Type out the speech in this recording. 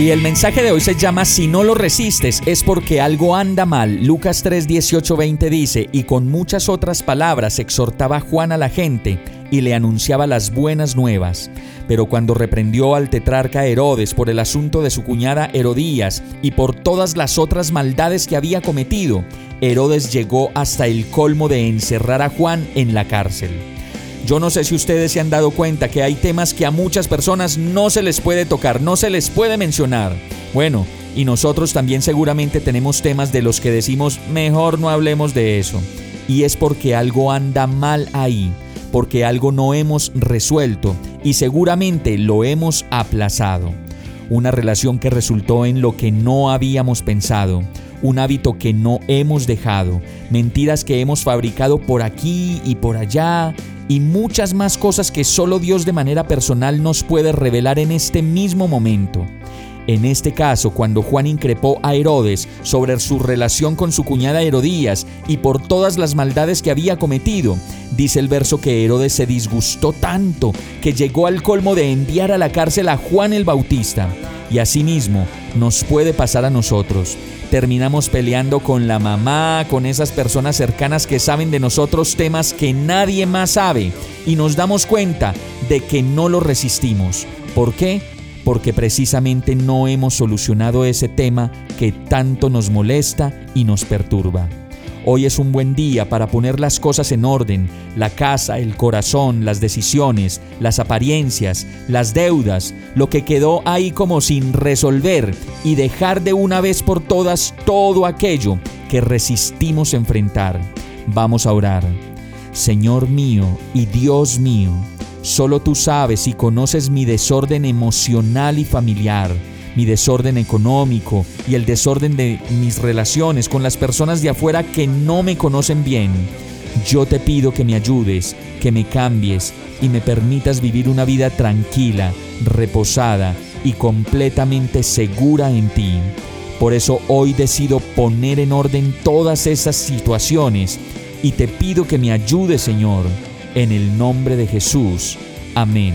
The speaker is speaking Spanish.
Y el mensaje de hoy se llama Si no lo resistes es porque algo anda mal. Lucas 3, 18, 20 dice, y con muchas otras palabras exhortaba Juan a la gente y le anunciaba las buenas nuevas. Pero cuando reprendió al tetrarca Herodes por el asunto de su cuñada Herodías y por todas las otras maldades que había cometido, Herodes llegó hasta el colmo de encerrar a Juan en la cárcel. Yo no sé si ustedes se han dado cuenta que hay temas que a muchas personas no se les puede tocar, no se les puede mencionar. Bueno, y nosotros también seguramente tenemos temas de los que decimos mejor no hablemos de eso. Y es porque algo anda mal ahí porque algo no hemos resuelto y seguramente lo hemos aplazado. Una relación que resultó en lo que no habíamos pensado, un hábito que no hemos dejado, mentiras que hemos fabricado por aquí y por allá, y muchas más cosas que solo Dios de manera personal nos puede revelar en este mismo momento. En este caso, cuando Juan increpó a Herodes sobre su relación con su cuñada Herodías y por todas las maldades que había cometido, dice el verso que Herodes se disgustó tanto que llegó al colmo de enviar a la cárcel a Juan el Bautista. Y asimismo nos puede pasar a nosotros. Terminamos peleando con la mamá, con esas personas cercanas que saben de nosotros temas que nadie más sabe y nos damos cuenta de que no lo resistimos. ¿Por qué? porque precisamente no hemos solucionado ese tema que tanto nos molesta y nos perturba. Hoy es un buen día para poner las cosas en orden, la casa, el corazón, las decisiones, las apariencias, las deudas, lo que quedó ahí como sin resolver y dejar de una vez por todas todo aquello que resistimos enfrentar. Vamos a orar. Señor mío y Dios mío, Solo tú sabes y conoces mi desorden emocional y familiar, mi desorden económico y el desorden de mis relaciones con las personas de afuera que no me conocen bien. Yo te pido que me ayudes, que me cambies y me permitas vivir una vida tranquila, reposada y completamente segura en ti. Por eso hoy decido poner en orden todas esas situaciones y te pido que me ayudes, Señor en el nombre de Jesús. Amén.